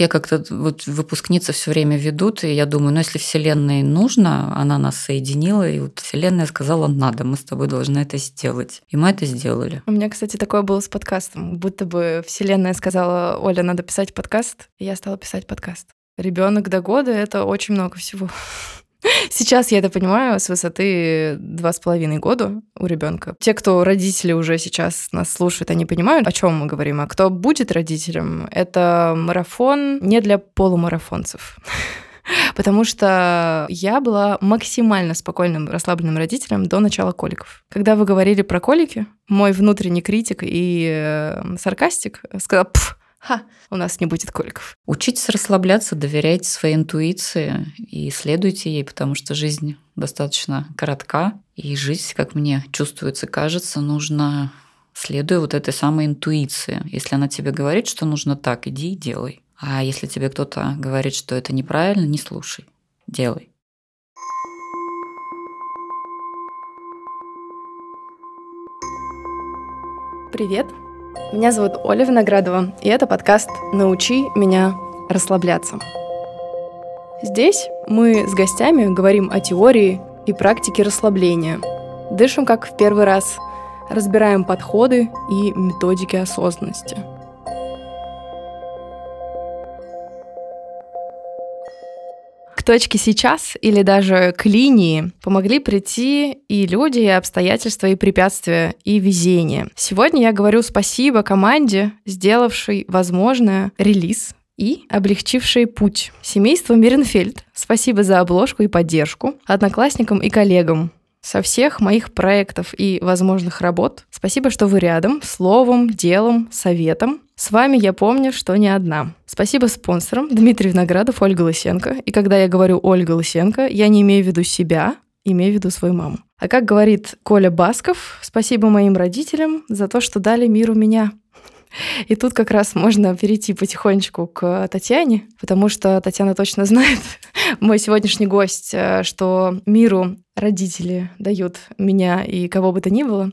Я как-то вот выпускницы все время ведут, и я думаю, ну если Вселенной нужно, она нас соединила, и вот Вселенная сказала, надо, мы с тобой должны это сделать. И мы это сделали. У меня, кстати, такое было с подкастом. Будто бы Вселенная сказала, Оля, надо писать подкаст, и я стала писать подкаст. Ребенок до года — это очень много всего. Сейчас я это понимаю с высоты два с половиной года у ребенка. Те, кто родители уже сейчас нас слушают, они понимают, о чем мы говорим. А кто будет родителем, это марафон не для полумарафонцев. Потому что я была максимально спокойным, расслабленным родителем до начала коликов. Когда вы говорили про колики, мой внутренний критик и э, саркастик сказал, ха, у нас не будет коликов. Учитесь расслабляться, доверяйте своей интуиции и следуйте ей, потому что жизнь достаточно коротка, и жизнь, как мне чувствуется, кажется, нужно следуя вот этой самой интуиции. Если она тебе говорит, что нужно так, иди и делай. А если тебе кто-то говорит, что это неправильно, не слушай, делай. Привет, меня зовут Оля Виноградова, и это подкаст «Научи меня расслабляться». Здесь мы с гостями говорим о теории и практике расслабления. Дышим как в первый раз, разбираем подходы и методики осознанности – к точке сейчас или даже к линии помогли прийти и люди, и обстоятельства, и препятствия, и везение. Сегодня я говорю спасибо команде, сделавшей возможное релиз и облегчившей путь. Семейство Миренфельд, спасибо за обложку и поддержку. Одноклассникам и коллегам, со всех моих проектов и возможных работ. Спасибо, что вы рядом, словом, делом, советом. С вами я помню, что не одна. Спасибо спонсорам Дмитрий Виноградов, Ольга Лысенко. И когда я говорю Ольга Лысенко, я не имею в виду себя, имею в виду свою маму. А как говорит Коля Басков, спасибо моим родителям за то, что дали миру меня. И тут как раз можно перейти потихонечку к Татьяне, потому что Татьяна точно знает, мой сегодняшний гость, э, что миру родители дают меня и кого бы то ни было.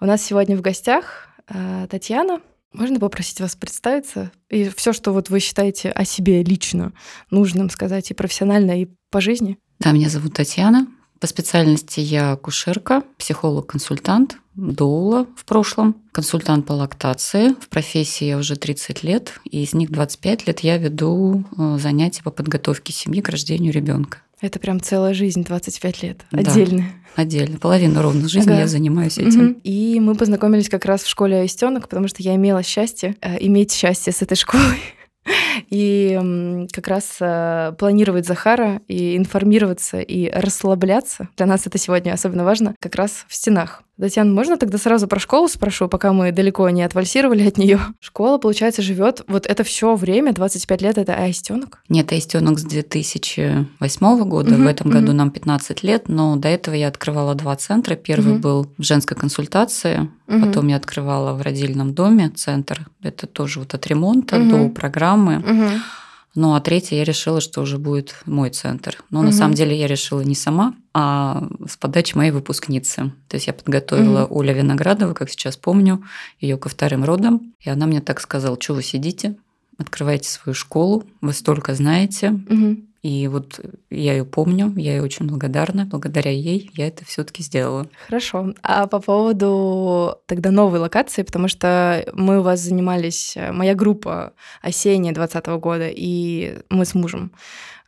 У нас сегодня в гостях э, Татьяна. Можно попросить вас представиться? И все, что вот вы считаете о себе лично нужным сказать и профессионально, и по жизни? Да, меня зовут Татьяна. По специальности я акушерка, психолог-консультант, доула в прошлом, консультант по лактации. В профессии я уже 30 лет, и из них 25 лет я веду э, занятия по подготовке семьи к рождению ребенка. Это прям целая жизнь, 25 лет, отдельно. Да, отдельно. Половину ровно жизни ага. я занимаюсь этим. Угу. И мы познакомились как раз в школе Аистенок, потому что я имела счастье э, иметь счастье с этой школой. И как раз э, планировать Захара и информироваться и расслабляться. Для нас это сегодня особенно важно как раз в стенах. Татьяна, можно тогда сразу про школу спрошу, пока мы далеко не отвальсировали от нее? Школа, получается, живет вот это все время, 25 лет, это аистенок? Нет, аистенок с 2008 года. Угу, в этом угу. году нам 15 лет, но до этого я открывала два центра. Первый угу. был в женской консультации, угу. потом я открывала в родильном доме центр. Это тоже вот от ремонта угу. до программы. Угу. Ну, а третье я решила, что уже будет мой центр. Но угу. на самом деле я решила не сама, а с подачи моей выпускницы. То есть я подготовила угу. Оля Виноградова, как сейчас помню, ее ко вторым родам. И она мне так сказала, что вы сидите, открывайте свою школу, вы столько знаете. Угу. И вот я ее помню, я ей очень благодарна. Благодаря ей я это все-таки сделала. Хорошо. А по поводу тогда новой локации, потому что мы у вас занимались, э, моя группа осенняя 2020 года, и мы с мужем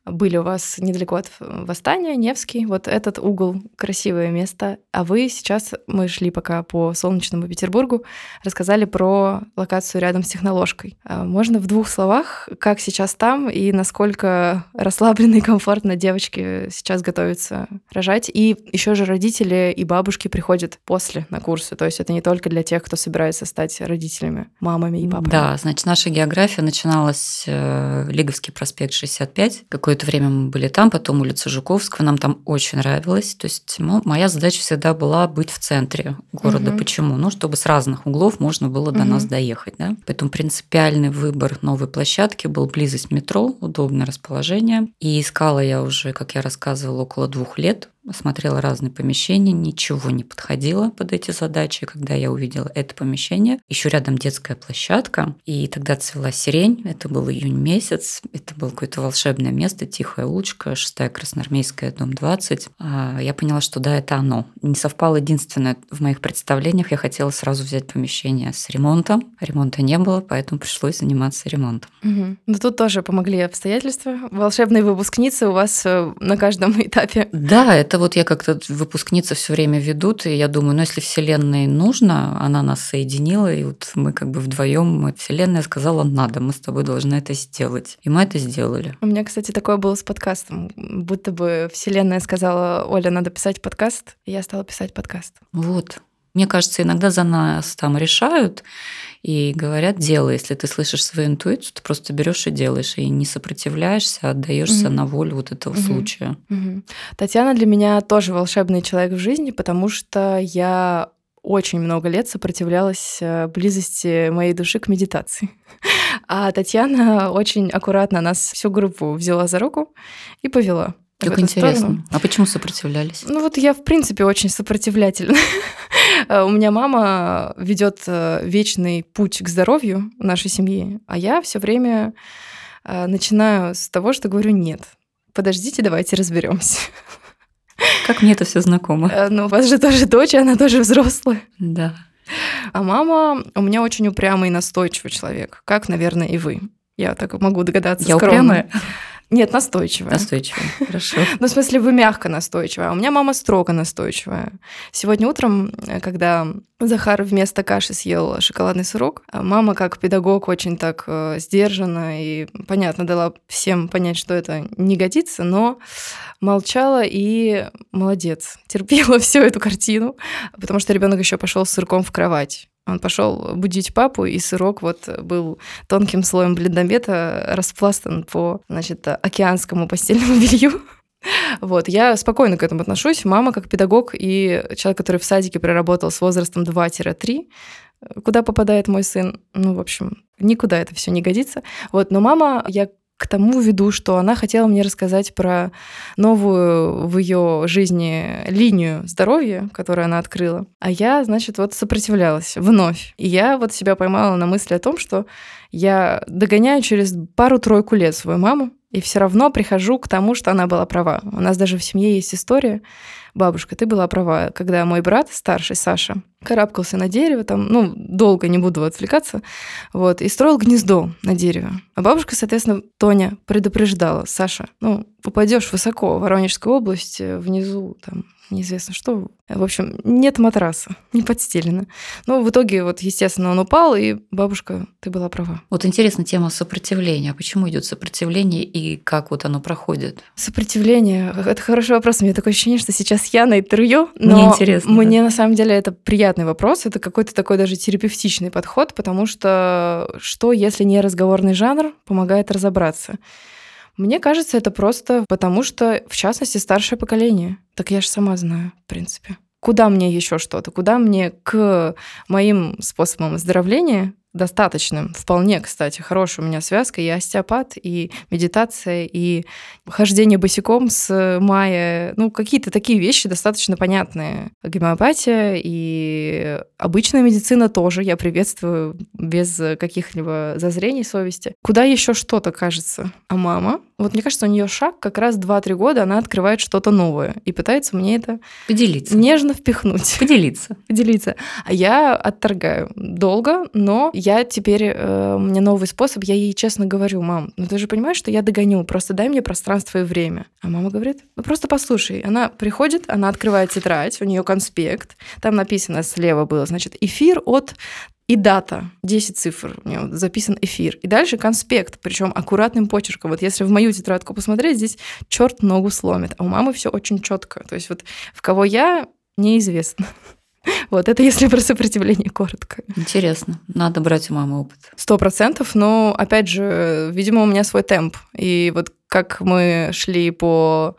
были у вас недалеко от Восстания, Невский, вот этот угол, красивое место. А вы сейчас, мы шли пока по солнечному Петербургу, рассказали про локацию рядом с техноложкой. А можно в двух словах, как сейчас там и насколько расслабленно и комфортно девочки сейчас готовятся рожать? И еще же родители и бабушки приходят после на курсы, то есть это не только для тех, кто собирается стать родителями, мамами и папами. Да, значит, наша география начиналась э, Лиговский проспект 65, какой какое-то время мы были там, потом улица Жуковского, нам там очень нравилось. То есть ну, моя задача всегда была быть в центре города. Угу. Почему? Ну, чтобы с разных углов можно было до угу. нас доехать. Да? Поэтому принципиальный выбор новой площадки был близость метро, удобное расположение. И искала я уже, как я рассказывала, около двух лет осмотрела разные помещения, ничего не подходило под эти задачи. Когда я увидела это помещение, еще рядом детская площадка, и тогда цвела сирень, это был июнь месяц, это было какое-то волшебное место, тихая улочка, шестая Красноармейская, дом 20. А, я поняла, что да, это оно. Не совпало единственное в моих представлениях, я хотела сразу взять помещение с ремонтом. Ремонта не было, поэтому пришлось заниматься ремонтом. Угу. Но тут тоже помогли обстоятельства. Волшебные выпускницы у вас э, на каждом этапе. Да, это вот я как-то выпускница все время ведут, и я думаю, ну если Вселенной нужно, она нас соединила, и вот мы как бы вдвоем, Вселенная сказала, надо, мы с тобой должны это сделать. И мы это сделали. У меня, кстати, такое было с подкастом. Будто бы Вселенная сказала, Оля, надо писать подкаст, и я стала писать подкаст. Вот. Мне кажется, иногда за нас там решают и говорят, делай. Если ты слышишь свою интуицию, ты просто берешь и делаешь, и не сопротивляешься, а отдаешься mm-hmm. на волю вот этого mm-hmm. случая. Mm-hmm. Татьяна для меня тоже волшебный человек в жизни, потому что я очень много лет сопротивлялась э, близости моей души к медитации. А Татьяна очень аккуратно нас всю группу взяла за руку и повела. Как интересно. Сторону. А почему сопротивлялись? Ну вот я, в принципе, очень сопротивлятельна. У меня мама ведет э, вечный путь к здоровью нашей семьи, а я все время э, начинаю с того, что говорю нет. Подождите, давайте разберемся. Как мне это все знакомо. Э, ну, у вас же тоже дочь, она тоже взрослая. Да. А мама у меня очень упрямый и настойчивый человек, как, наверное, и вы. Я так могу догадаться. Я скромно. упрямая? Нет, настойчивая. Настойчивая, хорошо. Ну, в смысле, вы мягко настойчивая. А у меня мама строго настойчивая. Сегодня утром, э, когда Захар вместо каши съел шоколадный сырок, а мама, как педагог, очень так э, сдержанно и, понятно, дала всем понять, что это не годится, но молчала и молодец, терпела всю эту картину, потому что ребенок еще пошел с сырком в кровать. Он пошел будить папу, и сырок вот был тонким слоем бледномета распластан по, значит, океанскому постельному белью. Вот, я спокойно к этому отношусь. Мама, как педагог и человек, который в садике проработал с возрастом 2-3, куда попадает мой сын, ну, в общем, никуда это все не годится. Вот, но мама, я к тому веду, что она хотела мне рассказать про новую в ее жизни линию здоровья, которую она открыла. А я, значит, вот сопротивлялась вновь. И я вот себя поймала на мысли о том, что я догоняю через пару-тройку лет свою маму, и все равно прихожу к тому, что она была права. У нас даже в семье есть история. Бабушка, ты была права, когда мой брат старший, Саша, карабкался на дерево, там, ну, долго не буду отвлекаться, вот, и строил гнездо на дереве. А бабушка, соответственно, Тоня предупреждала, Саша, ну, попадешь высоко, в Воронежской области, внизу, там, неизвестно что. В общем, нет матраса, не подстелено. Но в итоге, вот, естественно, он упал, и бабушка, ты была права. Вот интересна тема сопротивления. А почему идет сопротивление и как вот оно проходит? Сопротивление – это хороший вопрос. У меня такое ощущение, что сейчас я на интервью, но мне, интересно, мне да. на самом деле это приятный вопрос. Это какой-то такой даже терапевтичный подход, потому что что, если не разговорный жанр, помогает разобраться? Мне кажется, это просто потому, что, в частности, старшее поколение. Так я же сама знаю, в принципе. Куда мне еще что-то? Куда мне к моим способам оздоровления достаточным. Вполне, кстати, хорошая у меня связка. И остеопат, и медитация, и хождение босиком с мая. Ну, какие-то такие вещи достаточно понятные. Гомеопатия и обычная медицина тоже я приветствую без каких-либо зазрений совести. Куда еще что-то кажется? А мама? Вот мне кажется, у нее шаг как раз 2-3 года, она открывает что-то новое и пытается мне это поделиться. Нежно впихнуть. Поделиться. Поделиться. А я отторгаю долго, но я теперь, э, у меня новый способ, я ей честно говорю, мам, ну ты же понимаешь, что я догоню, просто дай мне пространство и время. А мама говорит, ну просто послушай. Она приходит, она открывает тетрадь, у нее конспект, там написано слева было, значит, эфир от и дата, 10 цифр, у него записан эфир. И дальше конспект, причем аккуратным почерком. Вот если в мою тетрадку посмотреть, здесь черт ногу сломит. А у мамы все очень четко. То есть вот в кого я, неизвестно. Вот это если про сопротивление коротко. Интересно. Надо брать у мамы опыт. Сто процентов. Но, опять же, видимо, у меня свой темп. И вот как мы шли по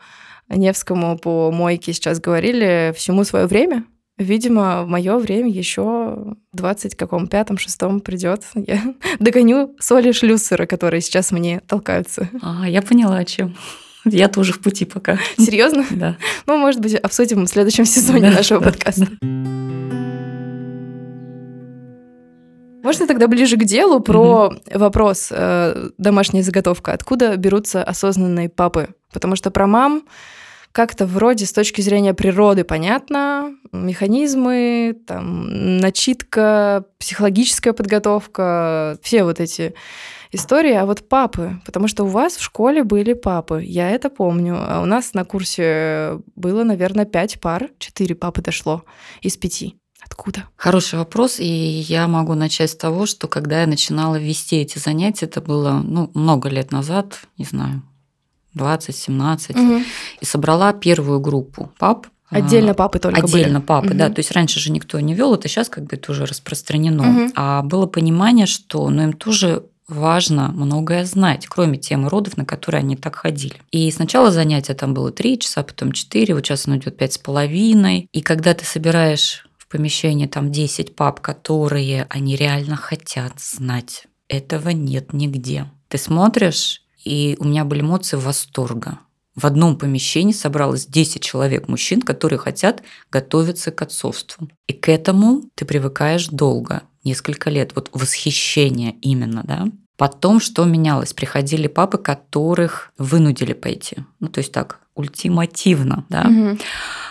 Невскому, по Мойке сейчас говорили, всему свое время. Видимо, в мое время еще 20 каком пятом, шестом придет. Я догоню соли шлюссера, которые сейчас мне толкаются. А, я поняла, о чем. Я тоже в пути пока. Серьезно? Да. Ну, может быть, обсудим в следующем сезоне нашего подкаста. Можно тогда ближе к делу про вопрос э, домашняя заготовка. Откуда берутся осознанные папы? Потому что про мам как-то вроде с точки зрения природы понятно, механизмы, там, начитка, психологическая подготовка, все вот эти истории, а вот папы, потому что у вас в школе были папы, я это помню, а у нас на курсе было, наверное, пять пар, четыре папы дошло из пяти. Откуда? Хороший вопрос, и я могу начать с того, что когда я начинала вести эти занятия, это было ну, много лет назад, не знаю, 20-17, угу. и собрала первую группу пап. Отдельно папы только Отдельно были. папы, угу. да. То есть раньше же никто не вел, это сейчас как бы это уже распространено. Угу. А было понимание, что ну, им тоже важно многое знать, кроме темы родов, на которые они так ходили. И сначала занятия там было 3 часа, потом 4, вот сейчас оно идет пять с половиной. И когда ты собираешь помещении там 10 пап, которые они реально хотят знать, этого нет нигде. Ты смотришь, и у меня были эмоции восторга. В одном помещении собралось 10 человек мужчин, которые хотят готовиться к отцовству. И к этому ты привыкаешь долго, несколько лет. Вот восхищение именно, да. Потом что менялось? Приходили папы, которых вынудили пойти. Ну, то есть так, ультимативно, да. Угу.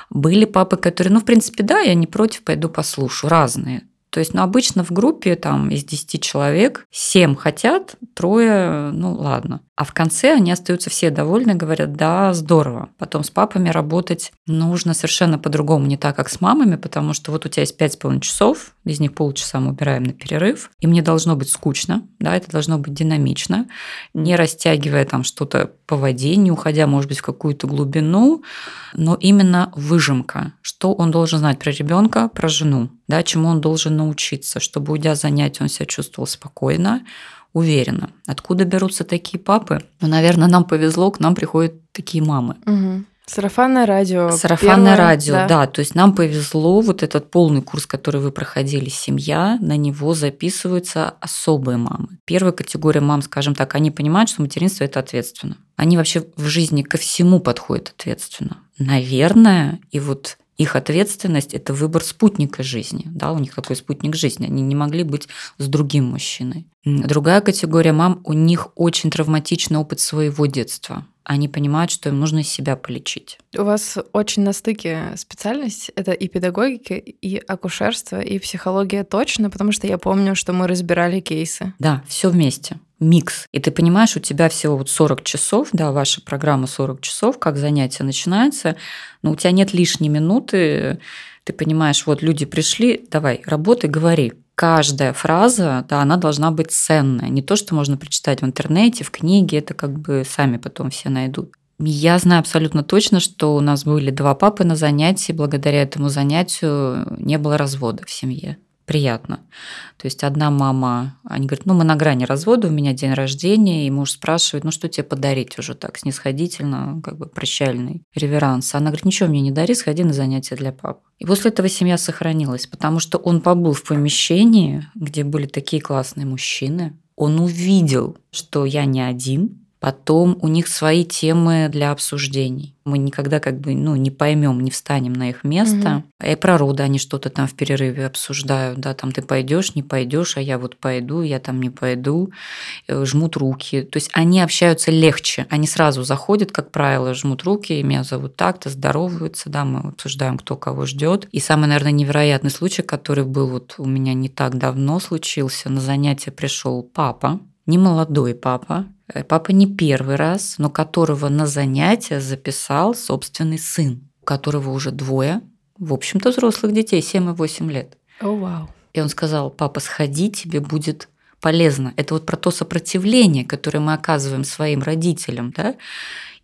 Были папы, которые, ну, в принципе, да, я не против, пойду послушаю. Разные. То есть, ну, обычно в группе там из 10 человек 7 хотят, трое, ну, ладно. А в конце они остаются все довольны, говорят, да, здорово. Потом с папами работать нужно совершенно по-другому, не так, как с мамами, потому что вот у тебя есть пять с половиной часов, из них полчаса мы убираем на перерыв, и мне должно быть скучно, да, это должно быть динамично, не растягивая там что-то по воде, не уходя, может быть, в какую-то глубину, но именно выжимка, что он должен знать про ребенка, про жену, да, чему он должен научиться, чтобы, уйдя занятия, он себя чувствовал спокойно, уверена. Откуда берутся такие папы? Ну, наверное, нам повезло, к нам приходят такие мамы. Угу. Сарафанное радио. Сарафанное первое, радио, да. да. То есть нам повезло, вот этот полный курс, который вы проходили, семья, на него записываются особые мамы. Первая категория мам, скажем так, они понимают, что материнство – это ответственно. Они вообще в жизни ко всему подходят ответственно. Наверное, и вот их ответственность – это выбор спутника жизни. Да, у них такой спутник жизни. Они не могли быть с другим мужчиной. Другая категория мам, у них очень травматичный опыт своего детства. Они понимают, что им нужно себя полечить. У вас очень на стыке специальность. Это и педагогика, и акушерство, и психология точно, потому что я помню, что мы разбирали кейсы. Да, все вместе микс. И ты понимаешь, у тебя всего вот 40 часов, да, ваша программа 40 часов, как занятие начинается, но у тебя нет лишней минуты, ты понимаешь, вот люди пришли, давай, работай, говори каждая фраза, да, она должна быть ценная. Не то, что можно прочитать в интернете, в книге, это как бы сами потом все найдут. Я знаю абсолютно точно, что у нас были два папы на занятии, благодаря этому занятию не было развода в семье приятно. То есть одна мама, они говорят, ну мы на грани развода, у меня день рождения, и муж спрашивает, ну что тебе подарить уже так, снисходительно, как бы прощальный реверанс. Она говорит, ничего мне не дари, сходи на занятия для папы. И после этого семья сохранилась, потому что он побыл в помещении, где были такие классные мужчины, он увидел, что я не один, Потом у них свои темы для обсуждений. Мы никогда как бы ну, не поймем, не встанем на их место. Угу. И про роды они что-то там в перерыве обсуждают. Да, там ты пойдешь, не пойдешь, а я вот пойду, я там не пойду. Э, жмут руки. То есть они общаются легче. Они сразу заходят, как правило, жмут руки, меня зовут так-то, здороваются, да, мы обсуждаем, кто кого ждет. И самый, наверное, невероятный случай, который был вот у меня не так давно случился, на занятие пришел папа, не молодой папа, Э, папа не первый раз, но которого на занятия записал собственный сын, у которого уже двое, в общем-то, взрослых детей, 7 и 8 лет. О, oh, вау. Wow. И он сказал, папа, сходи, тебе будет полезно. Это вот про то сопротивление, которое мы оказываем своим родителям, да,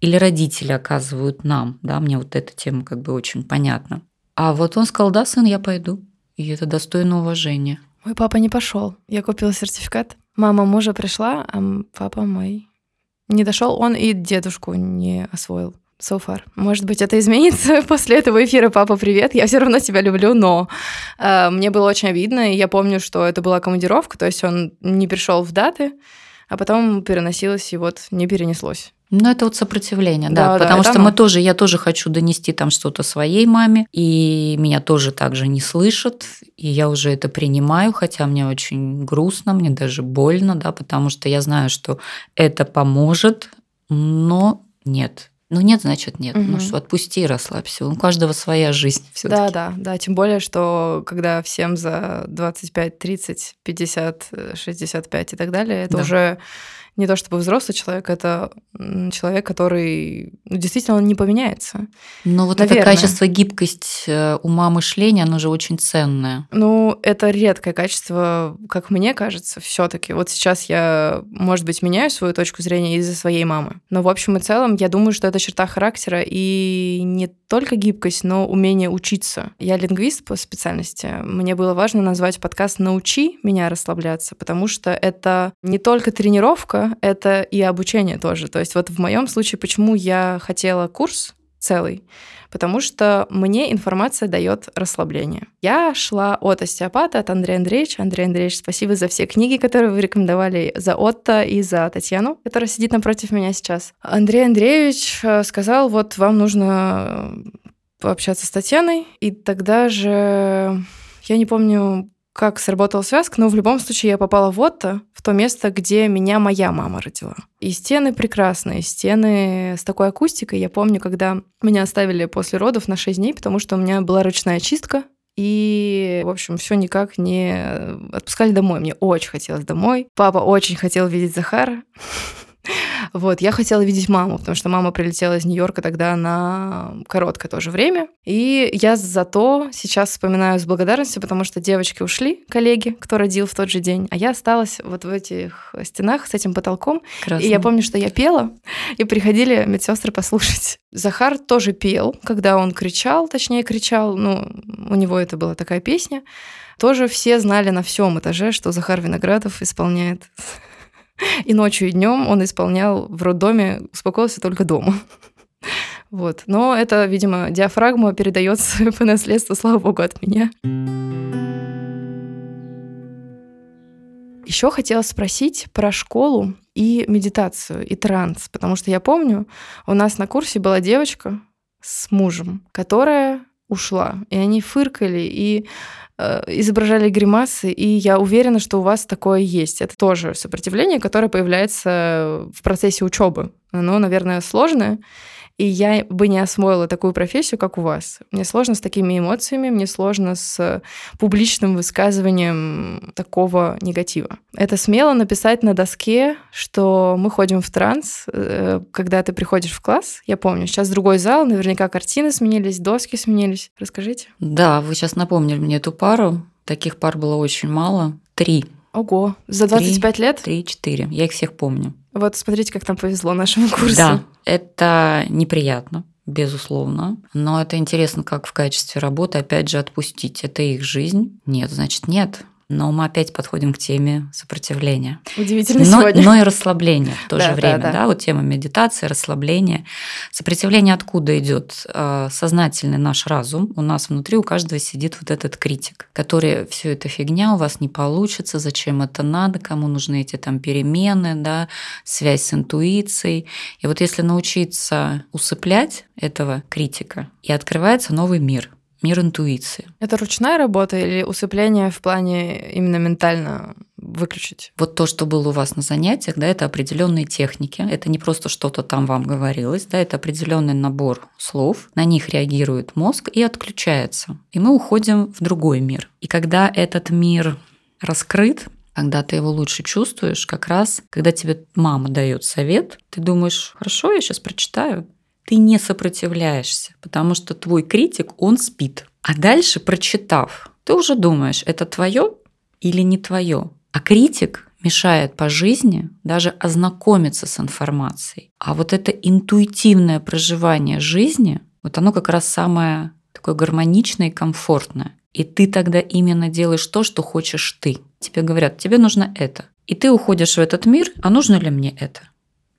или родители оказывают нам, да, мне вот эта тема как бы очень понятна. А вот он сказал, да, сын, я пойду. И это достойно уважения. Мой папа не пошел. Я купила сертификат. Мама мужа пришла, а папа мой не дошел. Он и дедушку не освоил. So far. Может быть, это изменится после этого эфира. Папа, привет, я все равно тебя люблю, но э, мне было очень обидно, и я помню, что это была командировка, то есть он не пришел в даты, а потом переносилось, и вот не перенеслось. Ну, это вот сопротивление, да, да потому да, что мы тоже, я тоже хочу донести там что-то своей маме, и меня тоже так же не слышат, и я уже это принимаю, хотя мне очень грустно, мне даже больно, да, потому что я знаю, что это поможет, но нет, ну нет, значит нет. Угу. Ну что, отпусти, расслабься. У каждого своя жизнь все Да, да, да. Тем более, что когда всем за 25, 30, 50, 65 и так далее, это да. уже не то чтобы взрослый человек, это человек, который ну, действительно он не поменяется. Но вот Наверное. это качество, гибкость э, ума мышления, оно же очень ценное. Ну, это редкое качество, как мне кажется, все таки Вот сейчас я, может быть, меняю свою точку зрения из-за своей мамы. Но в общем и целом, я думаю, что это черта характера и не только гибкость, но умение учиться. Я лингвист по специальности. Мне было важно назвать подкаст «Научи меня расслабляться», потому что это не только тренировка, это и обучение тоже. То есть вот в моем случае, почему я хотела курс целый, потому что мне информация дает расслабление. Я шла от остеопата, от Андрея Андреевича. Андрей Андреевич, спасибо за все книги, которые вы рекомендовали, за Отто и за Татьяну, которая сидит напротив меня сейчас. Андрей Андреевич э, сказал, вот вам нужно пообщаться с Татьяной, и тогда же я не помню, как сработала связка, но в любом случае я попала в Отто, в то место, где меня моя мама родила. И стены прекрасные, стены с такой акустикой. Я помню, когда меня оставили после родов на 6 дней, потому что у меня была ручная чистка, и, в общем, все никак не отпускали домой. Мне очень хотелось домой. Папа очень хотел видеть Захара. Вот, я хотела видеть маму, потому что мама прилетела из Нью-Йорка тогда на короткое тоже время. И я зато сейчас вспоминаю с благодарностью, потому что девочки ушли, коллеги, кто родил в тот же день, а я осталась вот в этих стенах с этим потолком. Красно. И я помню, что я пела, и приходили медсестры послушать. Захар тоже пел, когда он кричал, точнее кричал, ну, у него это была такая песня. Тоже все знали на всем этаже, что Захар Виноградов исполняет и ночью, и днем он исполнял в роддоме, успокоился только дома. Вот. Но это, видимо, диафрагма передается по наследству, слава богу, от меня. Еще хотела спросить про школу и медитацию, и транс, потому что я помню, у нас на курсе была девочка с мужем, которая ушла, и они фыркали, и изображали гримасы, и я уверена, что у вас такое есть. Это тоже сопротивление, которое появляется в процессе учебы. Оно, наверное, сложное, и я бы не освоила такую профессию, как у вас. Мне сложно с такими эмоциями, мне сложно с публичным высказыванием такого негатива. Это смело написать на доске, что мы ходим в транс, э, когда ты приходишь в класс. Я помню, сейчас другой зал, наверняка картины сменились, доски сменились. Расскажите. Да, вы сейчас напомнили мне эту пару. Таких пар было очень мало. Три. Ого, за 25 Три, лет? Три-четыре. Я их всех помню. Вот смотрите, как нам повезло нашему курсу. Да, это неприятно, безусловно. Но это интересно, как в качестве работы, опять же, отпустить. Это их жизнь. Нет, значит, нет. Но мы опять подходим к теме сопротивления. Удивительно но, сегодня. Но и расслабления в то же время. Да, да. Вот тема медитации, расслабления. Сопротивление откуда идет? А, сознательный наш разум. У нас внутри у каждого сидит вот этот критик, который все это фигня, у вас не получится, зачем это надо, кому нужны эти там перемены, да, связь с интуицией. И вот если научиться усыплять этого критика, и открывается новый мир – мир интуиции. Это ручная работа или усыпление в плане именно ментально выключить? Вот то, что было у вас на занятиях, да, это определенные техники. Это не просто что-то там вам говорилось, да, это определенный набор слов. На них реагирует мозг и отключается. И мы уходим в другой мир. И когда этот мир раскрыт, когда ты его лучше чувствуешь, как раз, когда тебе мама дает совет, ты думаешь, хорошо, я сейчас прочитаю, ты не сопротивляешься, потому что твой критик, он спит. А дальше, прочитав, ты уже думаешь, это твое или не твое. А критик мешает по жизни даже ознакомиться с информацией. А вот это интуитивное проживание жизни, вот оно как раз самое такое гармоничное и комфортное. И ты тогда именно делаешь то, что хочешь ты. Тебе говорят, тебе нужно это. И ты уходишь в этот мир, а нужно ли мне это?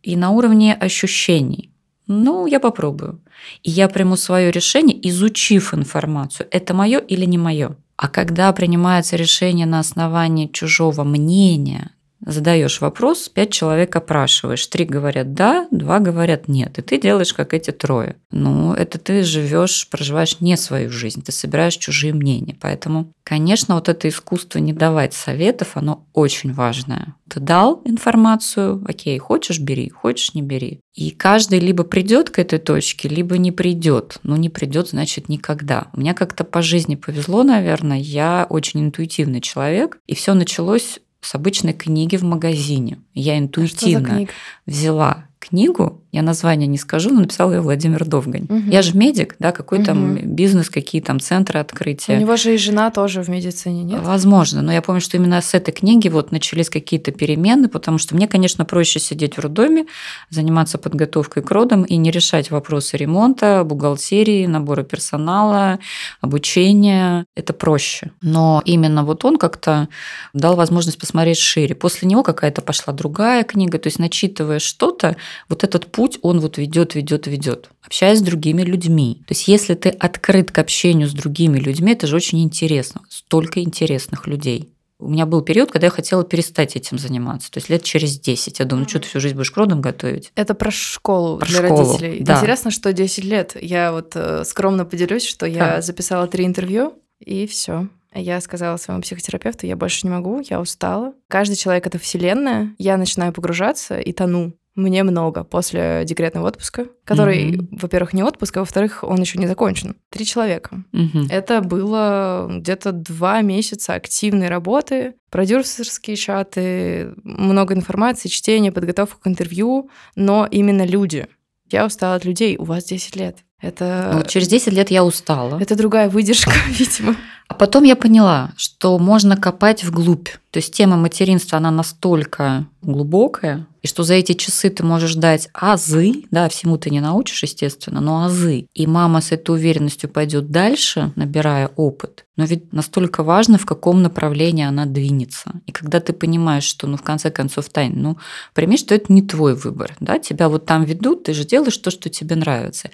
И на уровне ощущений. Ну, я попробую. И я приму свое решение, изучив информацию, это мое или не мое. А когда принимается решение на основании чужого мнения, задаешь вопрос, пять человек опрашиваешь, три говорят да, два говорят нет, и ты делаешь как эти трое. Ну, это ты живешь, проживаешь не свою жизнь, ты собираешь чужие мнения. Поэтому, конечно, вот это искусство не давать советов, оно очень важное. Ты дал информацию, окей, хочешь бери, хочешь не бери. И каждый либо придет к этой точке, либо не придет. Ну, не придет, значит, никогда. У меня как-то по жизни повезло, наверное. Я очень интуитивный человек. И все началось с обычной книги в магазине. Я интуитивно взяла книгу, я название не скажу, но написал ее Владимир Довгань. Угу. Я же медик, да, какой угу. там бизнес, какие там центры открытия. У него же и жена тоже в медицине, нет? Возможно, но я помню, что именно с этой книги вот начались какие-то перемены, потому что мне, конечно, проще сидеть в роддоме, заниматься подготовкой к родам и не решать вопросы ремонта, бухгалтерии, набора персонала, обучения. Это проще. Но именно вот он как-то дал возможность посмотреть шире. После него какая-то пошла другая книга, то есть начитывая что-то, вот этот путь, он вот ведет, ведет, ведет, общаясь с другими людьми. То есть если ты открыт к общению с другими людьми, это же очень интересно. Столько интересных людей. У меня был период, когда я хотела перестать этим заниматься. То есть лет через 10. Я думаю, что ты всю жизнь будешь к родам готовить. Это про школу про для школу, родителей. Да. Интересно, что 10 лет. Я вот э, скромно поделюсь, что я да. записала три интервью, и все. Я сказала своему психотерапевту, я больше не могу, я устала. Каждый человек — это вселенная. Я начинаю погружаться и тону мне много после декретного отпуска, который, mm-hmm. во-первых, не отпуск, а во-вторых, он еще не закончен. Три человека. Mm-hmm. Это было где-то два месяца активной работы, продюсерские чаты, много информации, чтение, подготовка к интервью, но именно люди. Я устала от людей. У вас 10 лет. Это... Ну, вот через 10 лет я устала. Это другая выдержка, видимо. А потом я поняла, что можно копать вглубь. То есть тема материнства, она настолько глубокая, и что за эти часы ты можешь дать азы, да, всему ты не научишь, естественно, но азы. И мама с этой уверенностью пойдет дальше, набирая опыт. Но ведь настолько важно, в каком направлении она двинется. И когда ты понимаешь, что, ну, в конце концов, Тань, ну, прими, что это не твой выбор, да, тебя вот там ведут, ты же делаешь то, что тебе нравится.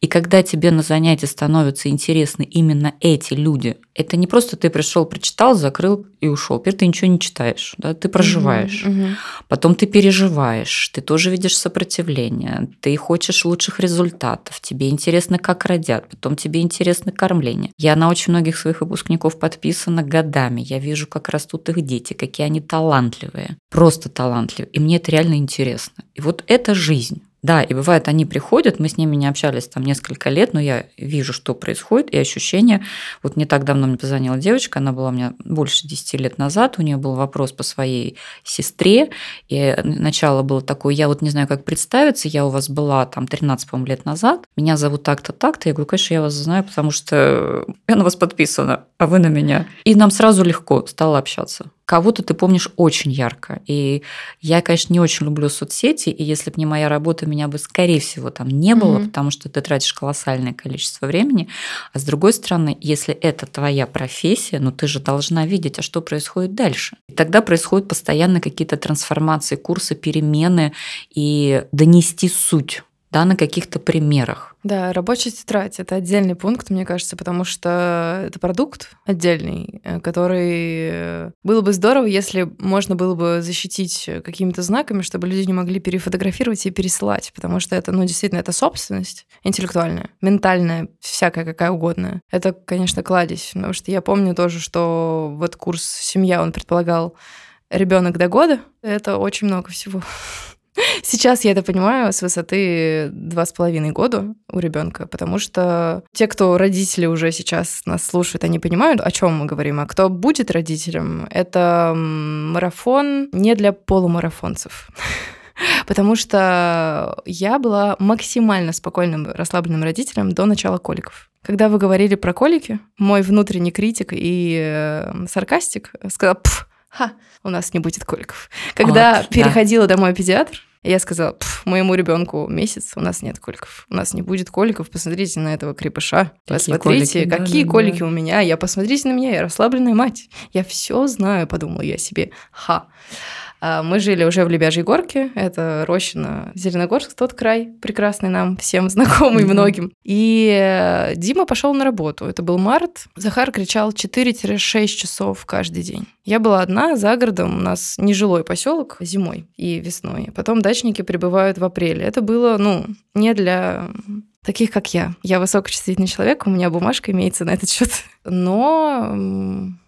И когда тебе на занятии становятся интересны именно эти люди, это не просто ты пришел, прочитал, закрыл и ушел. Теперь ты ничего не читаешь, да, ты проживаешь. Угу, угу. Потом ты переживаешь, ты тоже видишь сопротивление, ты хочешь лучших результатов, тебе интересно, как родят, потом тебе интересно кормление. Я на очень многих своих выпускников подписана годами. Я вижу, как растут их дети, какие они талантливые, просто талантливые. И мне это реально интересно. И вот это жизнь. Да, и бывает, они приходят, мы с ними не общались там несколько лет, но я вижу, что происходит, и ощущение. Вот не так давно мне позвонила девочка, она была у меня больше 10 лет назад, у нее был вопрос по своей сестре, и начало было такое, я вот не знаю, как представиться, я у вас была там 13, по лет назад, меня зовут так-то, так-то, я говорю, конечно, я вас знаю, потому что я на вас подписана, а вы на меня. И нам сразу легко стало общаться кого-то ты помнишь очень ярко. И я, конечно, не очень люблю соцсети, и если бы не моя работа, меня бы, скорее всего, там не было, mm-hmm. потому что ты тратишь колоссальное количество времени. А с другой стороны, если это твоя профессия, ну ты же должна видеть, а что происходит дальше. И тогда происходят постоянно какие-то трансформации, курсы, перемены, и донести суть да, на каких-то примерах. Да, рабочая тетрадь — это отдельный пункт, мне кажется, потому что это продукт отдельный, э, который э, было бы здорово, если можно было бы защитить какими-то знаками, чтобы люди не могли перефотографировать и пересылать, потому что это, ну, действительно, это собственность интеллектуальная, ментальная, всякая какая угодно. Это, конечно, кладезь, потому что я помню тоже, что вот курс «Семья», он предполагал ребенок до года. Это очень много всего. Сейчас я это понимаю с высоты два с половиной года у ребенка, потому что те, кто родители уже сейчас нас слушают, они понимают, о чем мы говорим. А кто будет родителем, это марафон не для полумарафонцев. Потому что я была максимально спокойным, расслабленным родителем до начала коликов. Когда вы говорили про колики, мой внутренний критик и э, саркастик сказал, Пф, ха, у нас не будет коликов. Когда вот, переходила да. домой педиатр, я сказала, моему ребенку месяц, у нас нет коликов. У нас не будет коликов, посмотрите на этого крепыша. Какие посмотрите, колики, какие да, колики да. у меня. Я посмотрите на меня, я расслабленная мать. Я все знаю, подумала я себе. Ха. А, мы жили уже в Лебяжьей горке, это Рощина, Зеленогорск, тот край прекрасный нам всем знакомый многим. И э, Дима пошел на работу, это был март. Захар кричал 4-6 часов каждый день. Я была одна за городом, у нас нежилой поселок зимой и весной. Потом дачники прибывают в апреле. Это было, ну, не для таких, как я. Я высокочувствительный человек, у меня бумажка имеется на этот счет. Но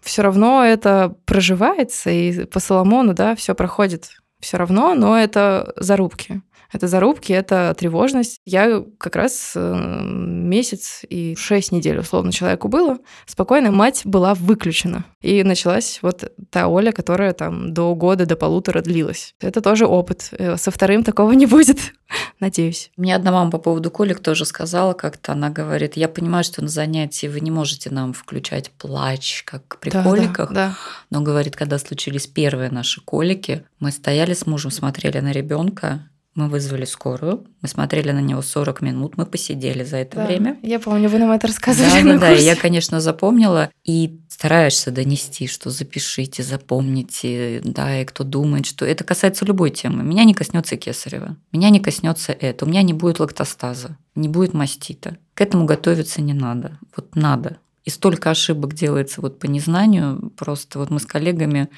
все равно это проживается, и по Соломону, да, все проходит все равно, но это зарубки. Это зарубки, это тревожность. Я как раз э, месяц и шесть недель, условно, человеку было. Спокойно мать была выключена. И началась вот та Оля, которая там до года, до полутора длилась. Это тоже опыт. Э, со вторым такого не будет, надеюсь. Мне одна мама по поводу колик тоже сказала как-то. Она говорит, я понимаю, что на занятии вы не можете нам включать плач, как при да, коликах. Да, да. Но, говорит, когда случились первые наши колики, мы стояли с мужем, смотрели на ребенка, мы вызвали скорую, мы смотрели на него 40 минут, мы посидели за это да, время. Я помню, вы нам это рассказывали. Да, да, да, я, конечно, запомнила. И стараешься донести, что запишите, запомните, да, и кто думает, что это касается любой темы. Меня не коснется кесарева, меня не коснется это, у меня не будет лактостаза, не будет мастита. К этому готовиться не надо. Вот надо. И столько ошибок делается вот по незнанию, просто вот мы с коллегами,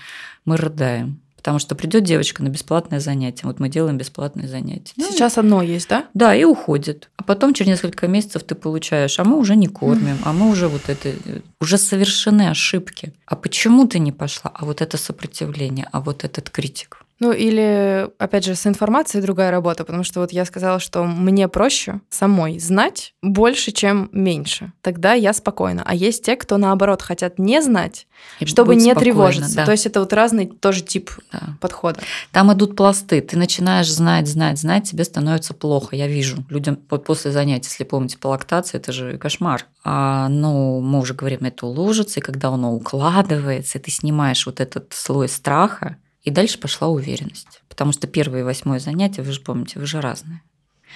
мы рыдаем. Потому что придет девочка на бесплатное занятие. Вот мы делаем бесплатное занятие. Ну, Сейчас одно есть, да? Да, и уходит. А потом через несколько месяцев ты получаешь, а мы уже не кормим, а мы уже вот это, уже совершены ошибки. А почему ты не пошла? А вот это сопротивление, а вот этот критик. Ну или, опять же, с информацией другая работа, потому что вот я сказала, что мне проще самой знать больше, чем меньше. Тогда я спокойна. А есть те, кто наоборот хотят не знать, И чтобы не тревожиться. Да. То есть это вот разный тоже тип да. подхода. Там идут пласты. Ты начинаешь знать, знать, знать, тебе становится плохо. Я вижу людям вот после занятий, если помните, по лактации, это же кошмар. А, ну, мы уже говорим, это уложится, и когда оно укладывается, и ты снимаешь вот этот слой страха, и дальше пошла уверенность. Потому что первое и восьмое занятие, вы же помните, вы же разные.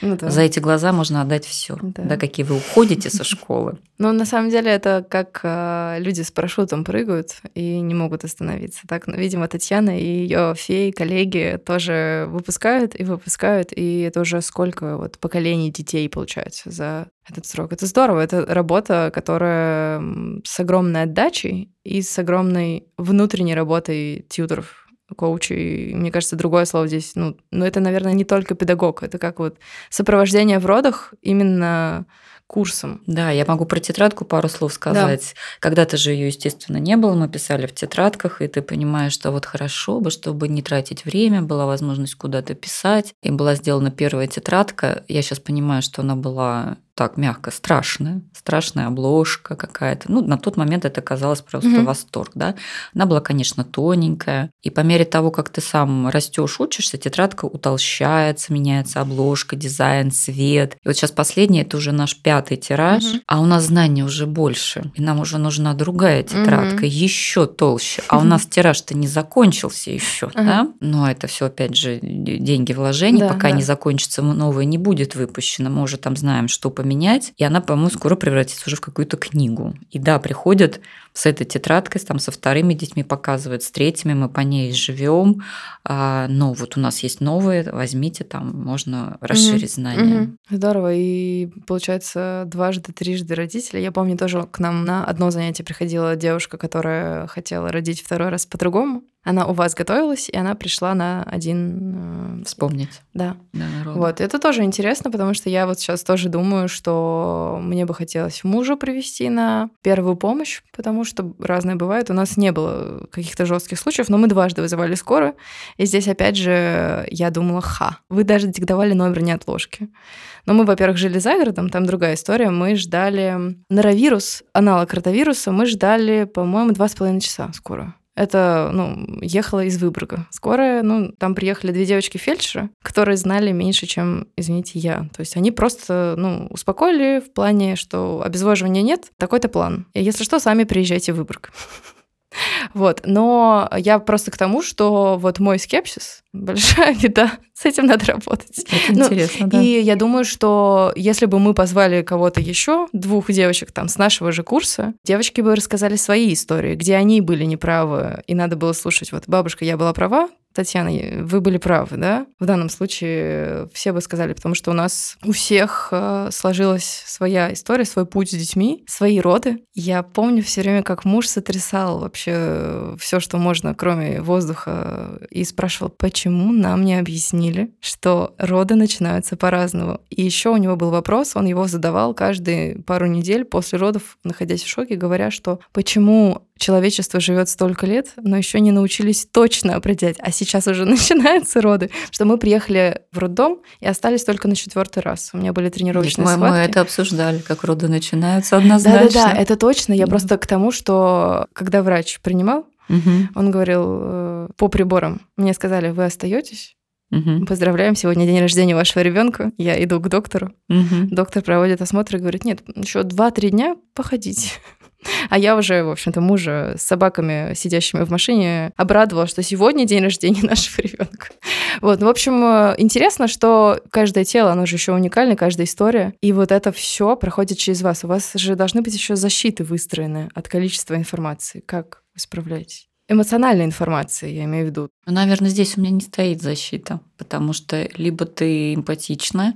Ну, да. За эти глаза можно отдать все, да. да, какие вы уходите со школы. Ну, на самом деле, это как э, люди с парашютом прыгают и не могут остановиться. Так, ну, видимо, Татьяна и ее феи, коллеги тоже выпускают и выпускают, и это уже сколько вот поколений детей получается за этот срок. Это здорово, это работа, которая с огромной отдачей и с огромной внутренней работой тьютеров коучи. мне кажется, другое слово здесь, ну, ну, это, наверное, не только педагог, это как вот сопровождение в родах именно курсом. Да, я могу про тетрадку пару слов сказать. Да. Когда-то же ее, естественно, не было, мы писали в тетрадках, и ты понимаешь, что вот хорошо бы, чтобы не тратить время, была возможность куда-то писать, и была сделана первая тетрадка. Я сейчас понимаю, что она была так мягко, страшная, страшная обложка какая-то. Ну, на тот момент это казалось просто mm-hmm. восторг, да. Она была, конечно, тоненькая, и по мере того, как ты сам растешь, учишься, тетрадка утолщается, меняется обложка, дизайн, цвет. И вот сейчас последний, это уже наш пятый тираж, mm-hmm. а у нас знаний уже больше, и нам уже нужна другая тетрадка, mm-hmm. еще толще. А у нас тираж-то не закончился еще, да. Но это все опять же деньги вложений, пока не закончится новое, не будет выпущено. Мы уже там знаем, что поменять, и она, по-моему, скоро превратится уже в какую-то книгу. И да, приходят с этой тетрадкой, там со вторыми детьми показывают, с третьими мы по ней живем, а, но вот у нас есть новые, возьмите, там можно расширить угу, знания. Угу. Здорово, и получается дважды, трижды родители. Я помню, тоже к нам на одно занятие приходила девушка, которая хотела родить второй раз по-другому, она у вас готовилась, и она пришла на один... Э, Вспомнить. Да. да вот, это тоже интересно, потому что я вот сейчас тоже думаю, что мне бы хотелось мужа привести на первую помощь, потому что разное бывает. У нас не было каких-то жестких случаев, но мы дважды вызывали скорую. И здесь, опять же, я думала, ха, вы даже диктовали номер неотложки. Но мы, во-первых, жили за городом, там другая история. Мы ждали норовирус, аналог ротавируса, мы ждали, по-моему, два с половиной часа скорую. Это, ну, ехала из Выборга. Скорая, ну, там приехали две девочки-фельдшера, которые знали меньше, чем, извините, я. То есть они просто, ну, успокоили в плане, что обезвоживания нет, такой-то план. И если что, сами приезжайте в Выборг. Вот, но я просто к тому, что вот мой скепсис большая беда, с этим надо работать. Это ну, интересно, да. И я думаю, что если бы мы позвали кого-то еще, двух девочек там с нашего же курса, девочки бы рассказали свои истории, где они были неправы, и надо было слушать, вот бабушка, я была права, Татьяна, вы были правы, да? В данном случае все бы сказали, потому что у нас у всех э, сложилась своя история, свой путь с детьми, свои роды. Я помню все время, как муж сотрясал вообще все, что можно, кроме воздуха, и спрашивал, почему нам не объяснили, что роды начинаются по-разному. И еще у него был вопрос, он его задавал каждые пару недель после родов, находясь в шоке, говоря, что почему человечество живет столько лет, но еще не научились точно определять, а сейчас уже начинаются роды, что мы приехали в роддом и остались только на четвертый раз. У меня были тренировочные Нет, мы, схватки. Мы это обсуждали, как роды начинаются однозначно. Да-да-да, это точно. Я просто к тому, что когда врач принимал, угу. он говорил э, по приборам, мне сказали, вы остаетесь? Угу. Поздравляем, сегодня день рождения вашего ребенка. Я иду к доктору. Угу. Доктор проводит осмотр и говорит: нет, еще 2-3 дня походите. А я уже, в общем-то, мужа с собаками, сидящими в машине, обрадовала, что сегодня день рождения нашего ребенка. Вот, ну, в общем, э, интересно, что каждое тело, оно же еще уникально, каждая история. И вот это все проходит через вас. У вас же должны быть еще защиты выстроены от количества информации. Как вы справляетесь? эмоциональной информации, я имею в виду. Ну, наверное, здесь у меня не стоит защита, потому что либо ты эмпатична,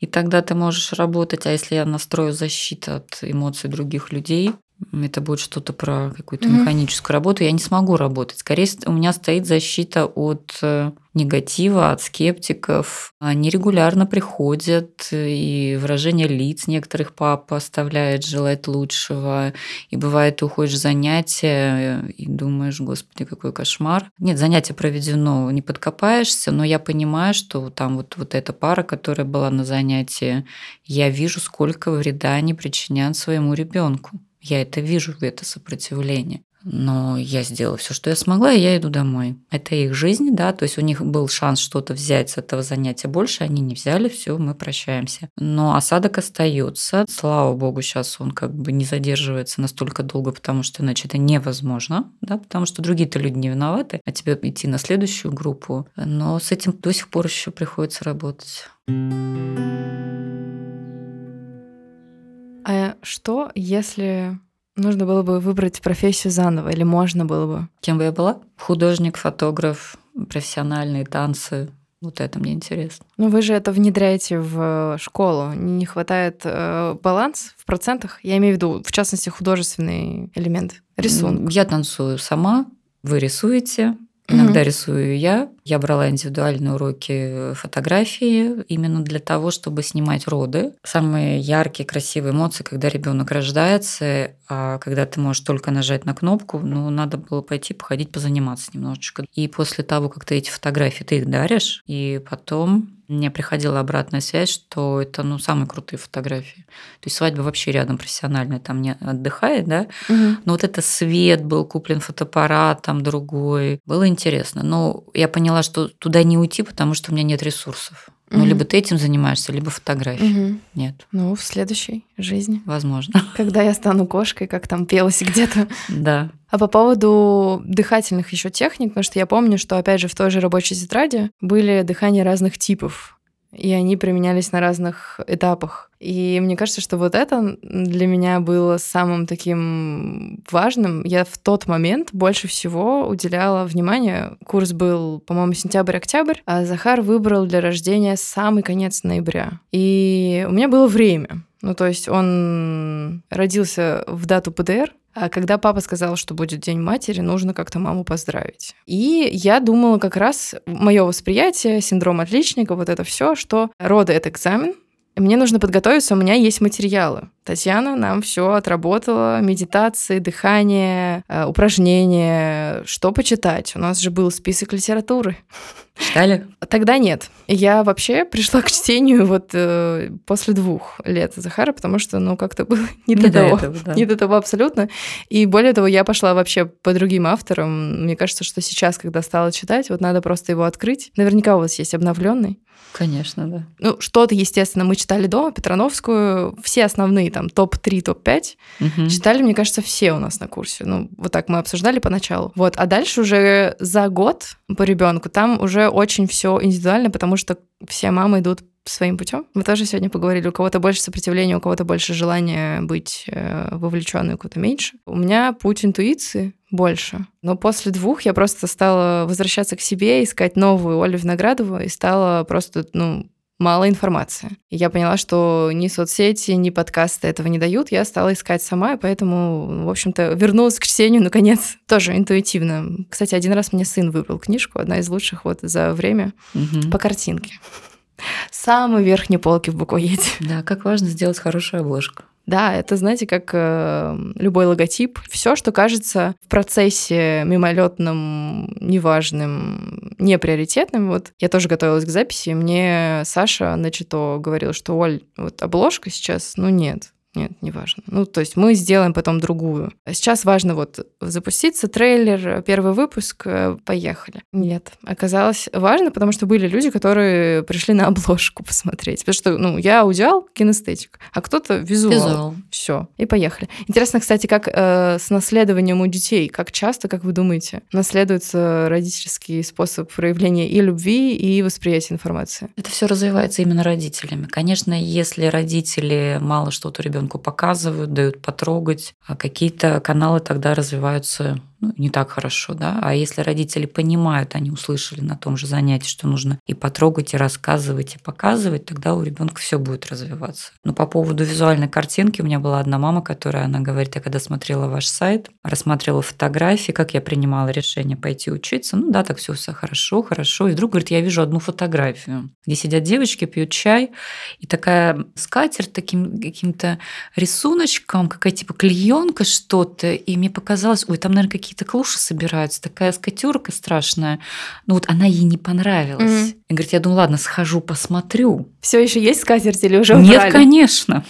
и тогда ты можешь работать, а если я настрою защиту от эмоций других людей, это будет что-то про какую-то mm-hmm. механическую работу, я не смогу работать. Скорее, у меня стоит защита от э, негатива, от скептиков. Они регулярно приходят, и выражение лиц некоторых пап оставляет желать лучшего. И бывает, ты уходишь в занятия и думаешь, господи, какой кошмар. Нет, занятие проведено, не подкопаешься, но я понимаю, что там вот, вот эта пара, которая была на занятии, я вижу, сколько вреда они причиняют своему ребенку. Я это вижу, это сопротивление. Но я сделала все, что я смогла, и я иду домой. Это их жизнь, да, то есть у них был шанс что-то взять с этого занятия больше, они не взяли, все, мы прощаемся. Но осадок остается. Слава богу, сейчас он как бы не задерживается настолько долго, потому что иначе это невозможно, да, потому что другие-то люди не виноваты, а тебе идти на следующую группу. Но с этим до сих пор еще приходится работать. А что, если нужно было бы выбрать профессию заново, или можно было бы? Кем бы я была? Художник, фотограф, профессиональные танцы. Вот это мне интересно. Ну, вы же это внедряете в школу. Не хватает э, баланс в процентах? Я имею в виду, в частности, художественный элемент, рисунок. Я танцую сама, вы рисуете, Иногда mm-hmm. рисую я. Я брала индивидуальные уроки фотографии именно для того, чтобы снимать роды. Самые яркие, красивые эмоции, когда ребенок рождается, а когда ты можешь только нажать на кнопку, ну, надо было пойти походить, позаниматься немножечко. И после того, как ты эти фотографии, ты их даришь, и потом мне приходила обратная связь, что это ну, самые крутые фотографии. То есть свадьба вообще рядом профессиональная, там не отдыхает, да. Угу. Но вот это свет был куплен фотоаппарат, там другой. Было интересно. Но я поняла, что туда не уйти, потому что у меня нет ресурсов. Ну, либо ты этим занимаешься, либо фотографией. Угу. Нет. Ну, в следующей жизни. Возможно. Когда я стану кошкой, как там пелось где-то. Да. А по поводу дыхательных еще техник, потому что я помню, что, опять же, в той же рабочей тетради были дыхания разных типов и они применялись на разных этапах. И мне кажется, что вот это для меня было самым таким важным. Я в тот момент больше всего уделяла внимание. Курс был, по-моему, сентябрь-октябрь, а Захар выбрал для рождения самый конец ноября. И у меня было время. Ну, то есть он родился в дату ПДР, а когда папа сказал, что будет День матери, нужно как-то маму поздравить. И я думала как раз мое восприятие, синдром отличника, вот это все, что роды это экзамен, мне нужно подготовиться, у меня есть материалы. Татьяна нам все отработала, медитации, дыхание, э, упражнения, что почитать. У нас же был список литературы. Читали? Тогда нет. Я вообще пришла к чтению вот э, после двух лет Захара, потому что, ну, как-то было не, не до, того. Этого, да. Не до того абсолютно. И более того, я пошла вообще по другим авторам. Мне кажется, что сейчас, когда стала читать, вот надо просто его открыть. Наверняка у вас есть обновленный. Конечно, да. Ну, что-то, естественно, мы читали дома, Петрановскую, все основные, там, топ-3, топ-5, угу. читали, мне кажется, все у нас на курсе. Ну, вот так мы обсуждали поначалу. Вот, а дальше уже за год по ребенку там уже очень все индивидуально, потому что все мамы идут своим путем. Мы тоже сегодня поговорили, у кого-то больше сопротивления, у кого-то больше желания быть э, вовлеченной, у кого-то меньше. У меня путь интуиции больше. Но после двух я просто стала возвращаться к себе, искать новую Олю Виноградову и стала просто, ну, мало информации. И я поняла, что ни соцсети, ни подкасты этого не дают. Я стала искать сама, и поэтому, в общем-то, вернулась к чтению, наконец, тоже интуитивно. Кстати, один раз мне сын выбрал книжку, одна из лучших вот за время, угу. по картинке. Самой верхней полки в буквоеде. Да, как важно сделать хорошую обложку. Да, это, знаете, как э, любой логотип. Все, что кажется в процессе мимолетным, неважным, неприоритетным. Вот я тоже готовилась к записи, мне Саша на чито говорил, что Оль, вот обложка сейчас, ну нет, нет, не важно. Ну, то есть мы сделаем потом другую. Сейчас важно вот запуститься, трейлер, первый выпуск, э, поехали. Нет, оказалось важно, потому что были люди, которые пришли на обложку посмотреть. Потому что, ну, я аудиал, кинестетик, а кто-то визуал. Визуал. Все, и поехали. Интересно, кстати, как э, с наследованием у детей, как часто, как вы думаете, наследуется родительский способ проявления и любви, и восприятия информации? Это все развивается именно родителями. Конечно, если родители мало что-то ребенку ребенку показывают, дают потрогать, а какие-то каналы тогда развиваются ну, не так хорошо, да. А если родители понимают, они услышали на том же занятии, что нужно и потрогать, и рассказывать, и показывать, тогда у ребенка все будет развиваться. Но по поводу визуальной картинки у меня была одна мама, которая, она говорит, я когда смотрела ваш сайт, рассмотрела фотографии, как я принимала решение пойти учиться, ну да, так все, все хорошо, хорошо. И вдруг говорит, я вижу одну фотографию, где сидят девочки, пьют чай, и такая скатерть таким каким-то рисуночком, какая типа клеенка что-то, и мне показалось, ой, там, наверное, какие какие-то клуши собираются, такая скатерка страшная. Ну вот она ей не понравилась. Mm-hmm. И говорит, я думаю, ладно, схожу, посмотрю. Все еще есть скатерть или уже убрали? Нет, конечно.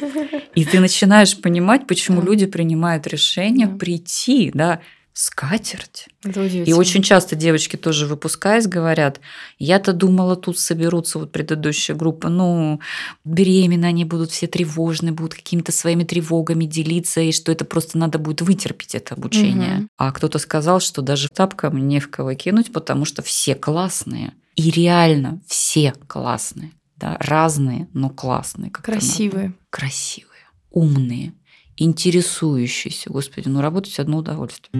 И ты начинаешь понимать, почему люди принимают решение прийти, да, скатерть. И очень часто девочки тоже выпускаясь говорят, я-то думала, тут соберутся вот предыдущая группа, ну, беременна, они будут все тревожны, будут какими-то своими тревогами делиться, и что это просто надо будет вытерпеть это обучение. Угу. А кто-то сказал, что даже тапкам не в кого кинуть, потому что все классные. И реально все классные. Да, разные, но классные. Красивые. Красивые, умные, интересующийся. Господи, ну работать одно удовольствие.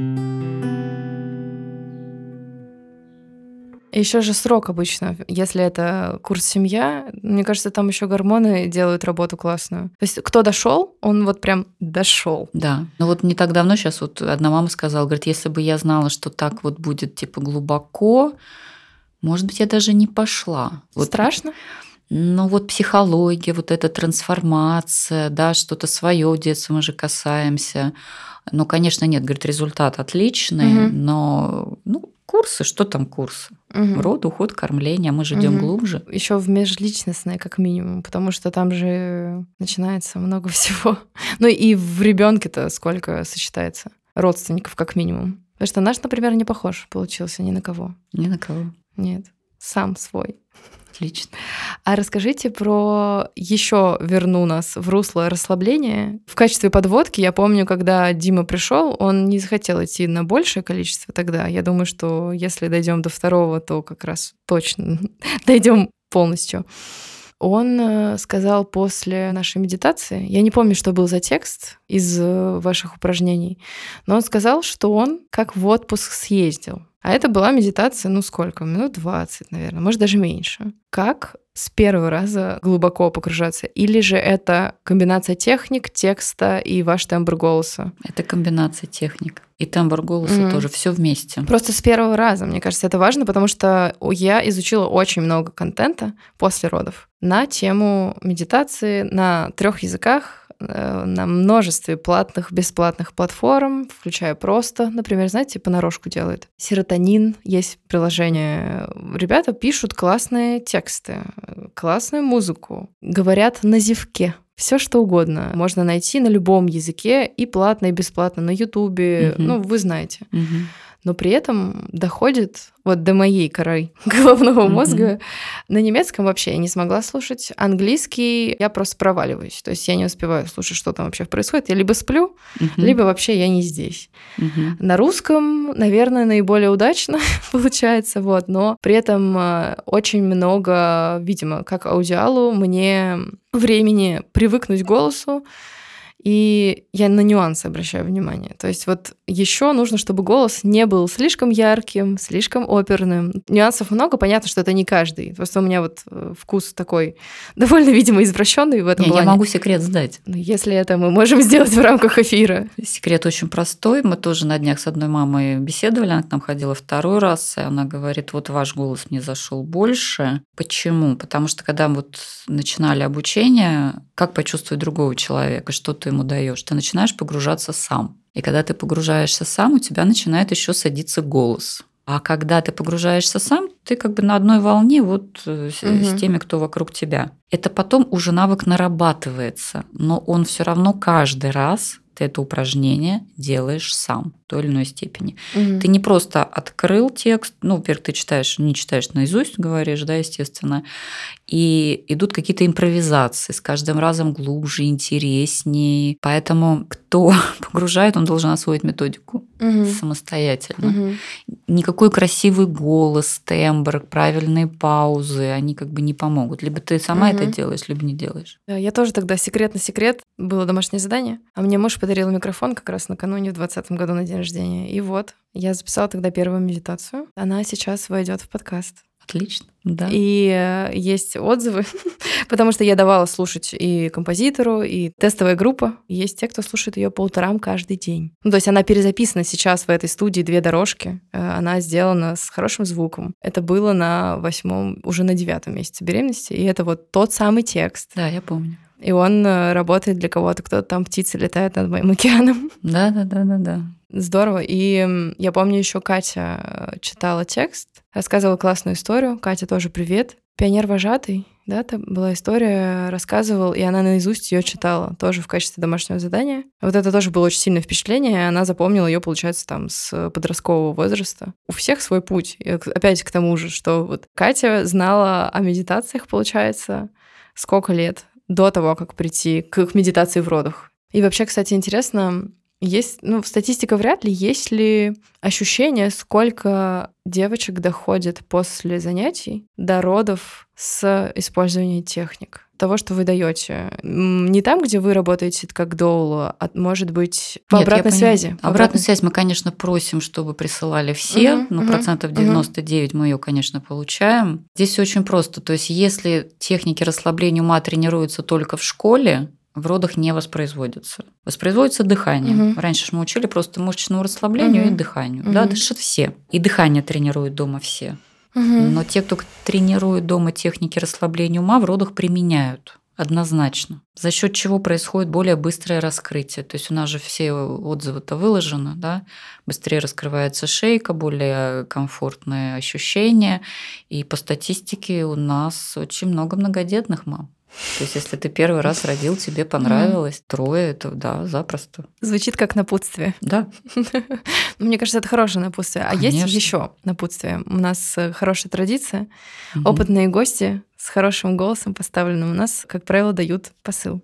Еще же срок обычно, если это курс семья, мне кажется, там еще гормоны делают работу классную. То есть кто дошел, он вот прям дошел. Да. Ну вот не так давно сейчас вот одна мама сказала, говорит, если бы я знала, что так вот будет типа глубоко, может быть, я даже не пошла. Вот Страшно? Ну вот психология, вот эта трансформация, да, что-то свое в детстве мы же касаемся. Ну, конечно, нет, говорит, результат отличный, угу. но ну, курсы, что там курсы? Угу. Род, уход, кормление, а мы же идем угу. глубже. Еще в межличностное, как минимум, потому что там же начинается много всего. Ну и в ребенке-то сколько сочетается родственников, как минимум. Потому что наш, например, не похож получился ни на кого. Ни на кого. Нет, сам свой. Отлично. А расскажите про еще верну нас в русло расслабления. В качестве подводки я помню, когда Дима пришел, он не захотел идти на большее количество тогда. Я думаю, что если дойдем до второго, то как раз точно дойдем полностью. Он э, сказал после нашей медитации, я не помню, что был за текст из э, ваших упражнений, но он сказал, что он как в отпуск съездил. А это была медитация, ну сколько? Минут 20, наверное, может даже меньше. Как с первого раза глубоко погружаться? Или же это комбинация техник, текста и ваш тембр голоса? Это комбинация техник. И тембр голоса mm-hmm. тоже, все вместе. Просто с первого раза, мне кажется, это важно, потому что я изучила очень много контента после родов на тему медитации на трех языках на множестве платных, бесплатных платформ, включая просто, например, знаете, понарошку делает. Серотонин, есть приложение. Ребята пишут классные тексты, классную музыку, говорят на зевке. Все что угодно можно найти на любом языке и платно, и бесплатно на Ютубе. Угу. Ну, вы знаете. Угу. Но при этом доходит вот до моей коры головного мозга. Mm-hmm. На немецком вообще я не смогла слушать. Английский я просто проваливаюсь. То есть я не успеваю слушать, что там вообще происходит. Я либо сплю, mm-hmm. либо вообще я не здесь. Mm-hmm. На русском, наверное, наиболее удачно получается, вот. Но при этом э, очень много, видимо, как аудиалу, мне времени привыкнуть к голосу, и я на нюансы обращаю внимание. То есть вот еще нужно, чтобы голос не был слишком ярким, слишком оперным. Нюансов много, понятно, что это не каждый. Просто у меня вот э, вкус такой довольно, видимо, извращенный в этом не, плане. Я могу секрет сдать. Но если это мы можем сделать в рамках эфира. Секрет очень простой. Мы тоже на днях с одной мамой беседовали, она к нам ходила второй раз, и она говорит, вот ваш голос мне зашел больше. Почему? Потому что когда мы вот начинали обучение, как почувствовать другого человека, что ты ему даешь, ты начинаешь погружаться сам. И когда ты погружаешься сам, у тебя начинает еще садиться голос. А когда ты погружаешься сам, ты как бы на одной волне вот угу. с теми, кто вокруг тебя. Это потом уже навык нарабатывается, но он все равно каждый раз ты это упражнение делаешь сам в той или иной степени. Угу. Ты не просто открыл текст, ну, во-первых, ты читаешь, не читаешь наизусть, говоришь, да, естественно, и идут какие-то импровизации, с каждым разом глубже, интереснее. Поэтому кто погружает, он должен освоить методику угу. самостоятельно. Угу. Никакой красивый голос, тембр, правильные паузы, они как бы не помогут. Либо ты сама угу. это делаешь, либо не делаешь. Да, я тоже тогда секрет на секрет. Было домашнее задание, а мне муж подарил микрофон как раз накануне в 2020 году на день рождения. И вот, я записала тогда первую медитацию. Она сейчас войдет в подкаст. Отлично, да. И э, есть отзывы, потому что я давала слушать и композитору, и тестовая группа. Есть те, кто слушает ее по утрам каждый день. Ну, то есть она перезаписана сейчас в этой студии две дорожки. Э, она сделана с хорошим звуком. Это было на восьмом, уже на девятом месяце беременности, и это вот тот самый текст. Да, я помню. И он э, работает для кого-то, кто-то там птицы летает над моим океаном. Да, да, да, да, да. Здорово. И я помню, еще Катя читала текст, рассказывала классную историю. Катя тоже привет. Пионер вожатый, да, это была история, рассказывал, и она наизусть ее читала, тоже в качестве домашнего задания. Вот это тоже было очень сильное впечатление, она запомнила ее, получается, там с подросткового возраста. У всех свой путь. И опять к тому же, что вот Катя знала о медитациях, получается, сколько лет до того, как прийти к медитации в родах. И вообще, кстати, интересно, есть, ну, статистика вряд ли, есть ли ощущение, сколько девочек доходит после занятий до родов с использованием техник? того, что вы даете. Не там, где вы работаете как доулу, а может быть по Нет, обратной связи. Обратную обратной... связь мы, конечно, просим, чтобы присылали все, угу, но угу, процентов 99 угу. мы ее, конечно, получаем. Здесь все очень просто. То есть, если техники расслабления ума тренируются только в школе, в родах не воспроизводится. Воспроизводится дыхание. Угу. Раньше мы учили просто мышечному расслаблению угу. и дыханию. Угу. Да, дышат все. И дыхание тренируют дома все. Угу. Но те, кто тренирует дома техники расслабления ума, в родах применяют. Однозначно. За счет чего происходит более быстрое раскрытие. То есть у нас же все отзывы-то выложены, да, быстрее раскрывается шейка, более комфортные ощущения. И по статистике у нас очень много многодетных мам. То есть, если ты первый раз родил, тебе понравилось, mm. трое, это да, запросто. Звучит как напутствие. Да. Мне кажется, это хорошее напутствие. А есть еще напутствие. У нас э, хорошая традиция. Опытные гости с хорошим голосом поставленным у нас, как правило, дают посыл.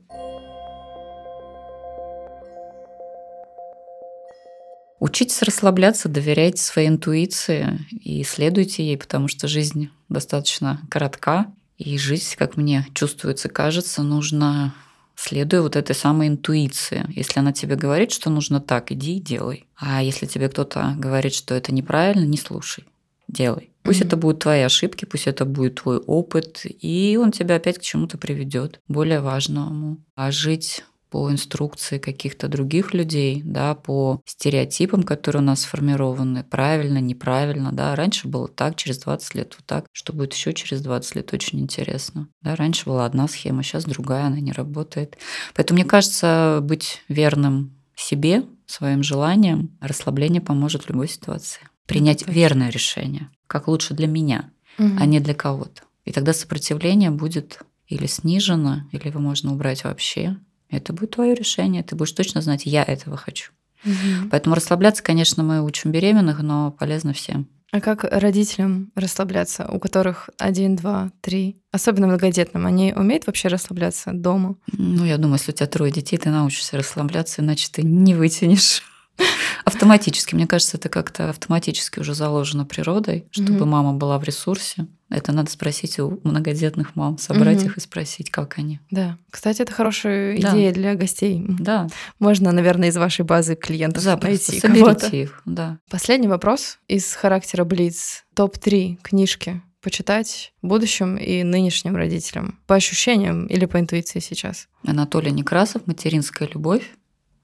Учитесь расслабляться, доверяйте своей интуиции и следуйте ей, потому что жизнь достаточно коротка, и жить, как мне чувствуется, кажется, нужно следуя вот этой самой интуиции. Если она тебе говорит, что нужно так, иди и делай. А если тебе кто-то говорит, что это неправильно, не слушай, делай. Пусть mm-hmm. это будут твои ошибки, пусть это будет твой опыт, и он тебя опять к чему-то приведет, более важному. А жить по инструкции каких-то других людей, да, по стереотипам, которые у нас сформированы, правильно, неправильно, да. Раньше было так, через 20 лет вот так, что будет еще через 20 лет, очень интересно. Да, раньше была одна схема, сейчас другая, она не работает. Поэтому мне кажется, быть верным себе, своим желанием, расслабление поможет в любой ситуации. Принять верное решение, как лучше для меня, угу. а не для кого-то. И тогда сопротивление будет или снижено, или его можно убрать вообще, это будет твое решение. Ты будешь точно знать, я этого хочу. Угу. Поэтому расслабляться, конечно, мы учим беременных, но полезно всем. А как родителям расслабляться, у которых один, два, три, особенно многодетным, они умеют вообще расслабляться дома? Ну, я думаю, если у тебя трое детей, ты научишься расслабляться, иначе ты не вытянешь. Автоматически, мне кажется, это как-то автоматически уже заложено природой, чтобы mm-hmm. мама была в ресурсе. Это надо спросить у многодетных мам, собрать mm-hmm. их и спросить, как они. Да. Кстати, это хорошая да. идея для гостей. Да. Можно, наверное, из вашей базы клиентов Запросто. найти Соберите кого-то. их, да. Последний вопрос из характера Блиц. Топ-3 книжки почитать будущим и нынешним родителям? По ощущениям или по интуиции сейчас? Анатолий Некрасов «Материнская любовь»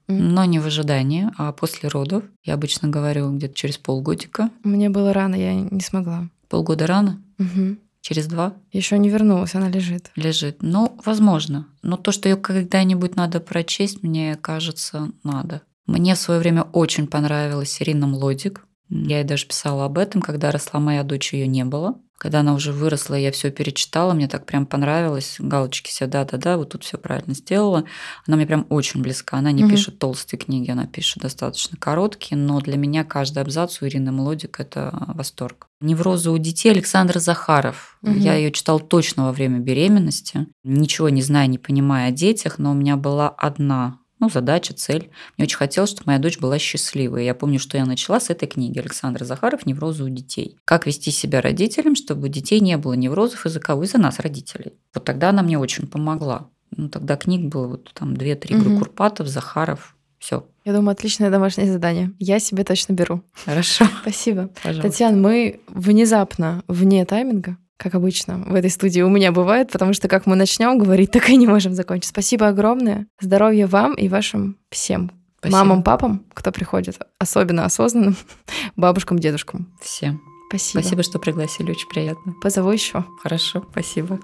но не в ожидании, а после родов. Я обычно говорю где-то через полгодика. Мне было рано, я не смогла. Полгода рано? Угу. Через два? Еще не вернулась, она лежит. Лежит. Ну, возможно. Но то, что ее когда-нибудь надо прочесть, мне кажется, надо. Мне в свое время очень понравилась Ирина Млодик. Я ей даже писала об этом, когда росла моя дочь, ее не было. Когда она уже выросла, я все перечитала, мне так прям понравилось. Галочки все, да-да-да, вот тут все правильно сделала. Она мне прям очень близка. Она не угу. пишет толстые книги, она пишет достаточно короткие, но для меня каждый абзац у Ирины Мелодик – это восторг. Неврозы у детей Александр Захаров. Угу. Я ее читал точно во время беременности. Ничего не зная, не понимая о детях, но у меня была одна ну, задача, цель. Мне очень хотелось, чтобы моя дочь была счастливой. Я помню, что я начала с этой книги Александра Захаров «Неврозы у детей». Как вести себя родителям, чтобы у детей не было неврозов из-за кого? Из-за нас, родителей. Вот тогда она мне очень помогла. Ну, тогда книг было вот там две-три угу. Курпатов, Захаров, все. Я думаю, отличное домашнее задание. Я себе точно беру. Хорошо. Спасибо. Пожалуйста. Татьяна, мы внезапно вне тайминга как обычно в этой студии у меня бывает, потому что как мы начнем говорить, так и не можем закончить. Спасибо огромное. Здоровья вам и вашим всем. Спасибо. Мамам, папам, кто приходит, особенно осознанным, бабушкам, дедушкам. Всем. Спасибо. Спасибо, что пригласили, очень приятно. Позову еще. Хорошо, спасибо.